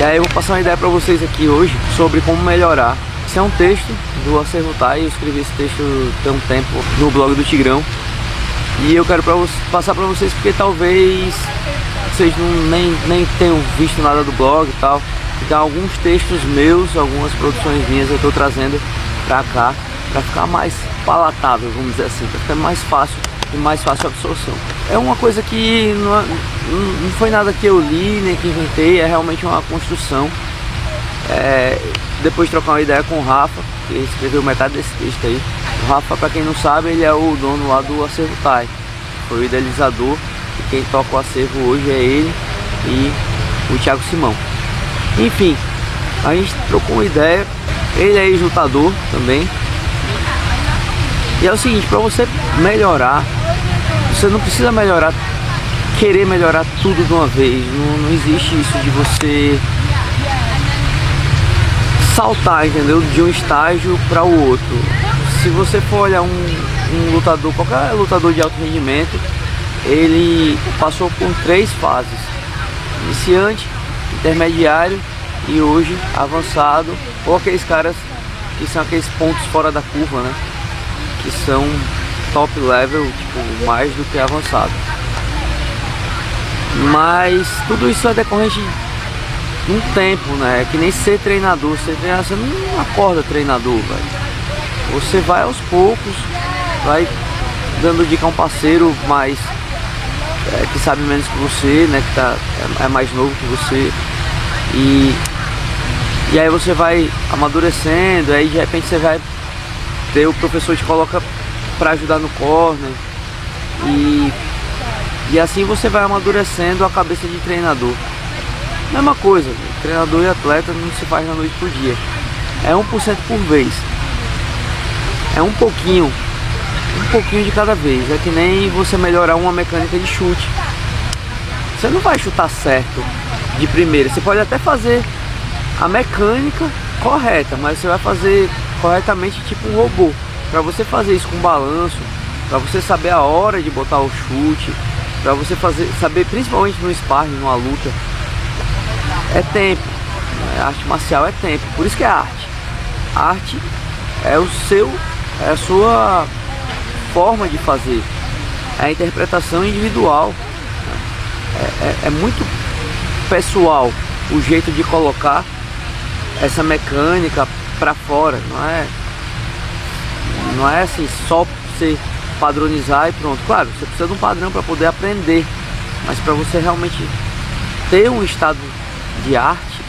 E aí eu vou passar uma ideia para vocês aqui hoje sobre como melhorar. Esse é um texto do Acervo Tai, eu escrevi esse texto tem um tempo no blog do Tigrão. E eu quero pra, passar para vocês porque talvez vocês não, nem, nem tenham visto nada do blog e tal. Então alguns textos meus, algumas produções minhas eu estou trazendo para cá para ficar mais palatável, vamos dizer assim, para ficar mais fácil e mais fácil absorção. É uma coisa que não, é, não foi nada que eu li, nem que inventei, é realmente uma construção. É, depois de trocar uma ideia com o Rafa, que escreveu metade desse texto aí. O Rafa, para quem não sabe, ele é o dono lá do Acervo Tai. Foi o idealizador e quem toca o acervo hoje é ele e o Thiago Simão. Enfim, a gente trocou uma ideia. Ele é ex-lutador também. E é o seguinte, para você melhorar, você não precisa melhorar, querer melhorar tudo de uma vez. Não, não existe isso de você saltar, entendeu? De um estágio para o outro. Se você for olhar um, um lutador, qualquer lutador de alto rendimento, ele passou por três fases: iniciante, intermediário e hoje avançado, ou aqueles caras que são aqueles pontos fora da curva, né? Que são top level, tipo, mais do que avançado. Mas tudo isso é decorrente de um tempo, né? É que nem ser treinador. Ser treinador, você não acorda treinador, velho. Você vai aos poucos, vai dando dica a um parceiro mais é, que sabe menos que você, né? Que tá, é, é mais novo que você. E, e aí você vai amadurecendo, aí de repente você vai ter o professor te coloca para ajudar no corner. E, e assim você vai amadurecendo a cabeça de treinador. Mesma coisa, treinador e atleta não se faz da noite por dia. É 1% por vez. É um pouquinho. Um pouquinho de cada vez. É que nem você melhorar uma mecânica de chute. Você não vai chutar certo de primeira. Você pode até fazer a mecânica correta, mas você vai fazer corretamente tipo um robô. Para você fazer isso com balanço, para você saber a hora de botar o chute, para você fazer, saber principalmente no sparring, numa luta, é tempo. A arte marcial é tempo, por isso que é arte. A arte é o seu, é a sua forma de fazer, é a interpretação individual. É, é, é muito pessoal o jeito de colocar essa mecânica para fora, não é? Não é assim só você padronizar e pronto. Claro, você precisa de um padrão para poder aprender, mas para você realmente ter um estado de arte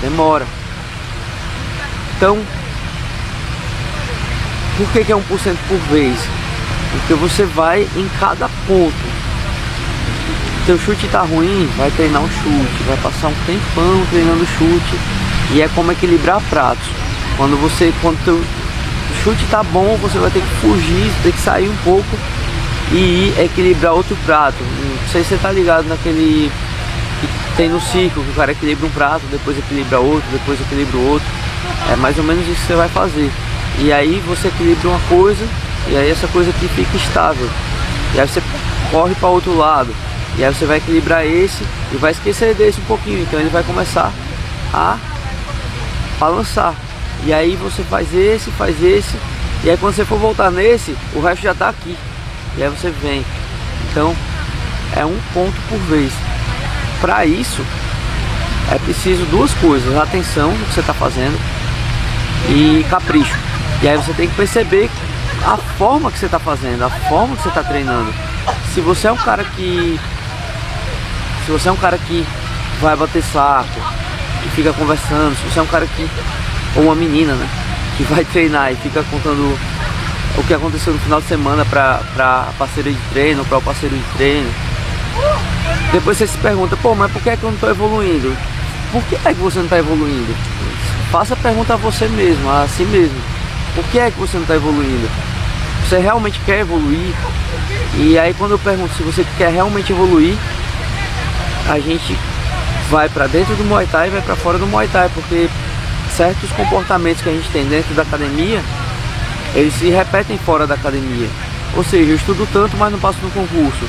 demora. Então, por que, que é 1% por vez? Porque você vai em cada ponto teu chute tá ruim, vai treinar um chute, vai passar um tempão treinando chute e é como equilibrar pratos. Quando você, quando teu chute tá bom, você vai ter que fugir, ter que sair um pouco e ir equilibrar outro prato. Não sei se você tá ligado naquele que tem no ciclo, que o cara equilibra um prato, depois equilibra outro, depois equilibra outro. É mais ou menos isso que você vai fazer. E aí você equilibra uma coisa e aí essa coisa aqui fica estável. E aí você corre para outro lado. E aí você vai equilibrar esse e vai esquecer desse um pouquinho. Então ele vai começar a balançar. E aí você faz esse, faz esse. E aí quando você for voltar nesse, o resto já está aqui. E aí você vem. Então é um ponto por vez. Para isso é preciso duas coisas: atenção no que você está fazendo e capricho. E aí você tem que perceber a forma que você está fazendo, a forma que você está treinando. Se você é um cara que se você é um cara que vai bater saco, e fica conversando, se você é um cara que. Ou uma menina, né? Que vai treinar e fica contando o que aconteceu no final de semana pra, pra parceira de treino, para o parceiro de treino. Depois você se pergunta, pô, mas por que, é que eu não estou evoluindo? Por que é que você não está evoluindo? Faça a pergunta a você mesmo, a si mesmo. Por que é que você não está evoluindo? Você realmente quer evoluir? E aí quando eu pergunto se você quer realmente evoluir, a gente vai para dentro do Muay Thai e vai para fora do Muay Thai, porque certos comportamentos que a gente tem dentro da academia, eles se repetem fora da academia. Ou seja, eu estudo tanto, mas não passo no concurso.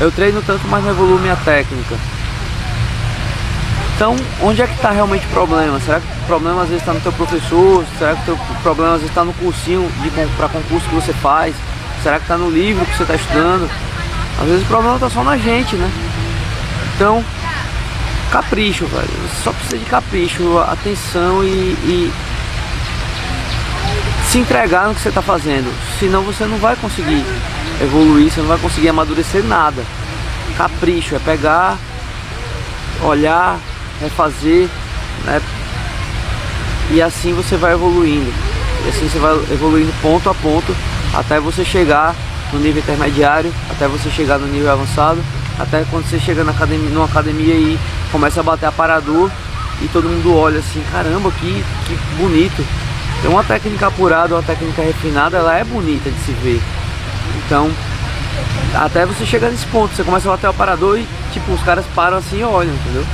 Eu treino tanto, mas não evoluo minha técnica. Então, onde é que está realmente o problema? Será que o problema às vezes está no teu professor? Será que o problema às vezes está no cursinho para concurso que você faz? Será que está no livro que você está estudando? Às vezes o problema está só na gente, né? Então, capricho, velho. Só precisa de capricho, atenção e, e se entregar no que você está fazendo. Senão você não vai conseguir evoluir, você não vai conseguir amadurecer nada. Capricho é pegar, olhar, refazer, né? E assim você vai evoluindo. E assim você vai evoluindo ponto a ponto até você chegar no nível intermediário, até você chegar no nível avançado, até quando você chega na academia, numa academia e começa a bater aparador e todo mundo olha assim, caramba, que, que bonito. Então uma técnica apurada, uma técnica refinada, ela é bonita de se ver. Então, até você chegar nesse ponto, você começa a bater o aparador e tipo, os caras param assim e olham, entendeu?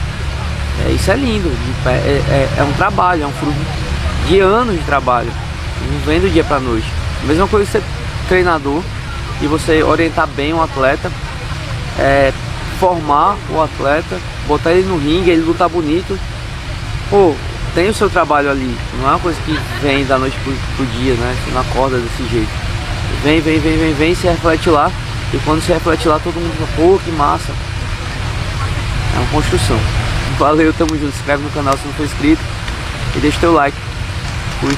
É, isso é lindo, é, é, é, um trabalho, é um fruto de anos de trabalho, não vem do dia pra noite. Mesma coisa ser treinador e você orientar bem um atleta, é, formar o atleta, botar ele no ringue, ele lutar bonito. Pô, tem o seu trabalho ali, não é uma coisa que vem da noite pro, pro dia, né? Você não acorda desse jeito. Vem, vem, vem, vem, vem, se reflete lá. E quando se reflete lá, todo mundo fala, pô, que massa. É uma construção. Valeu, tamo junto. Se inscreve no canal se não for inscrito. E deixa teu like. Fui.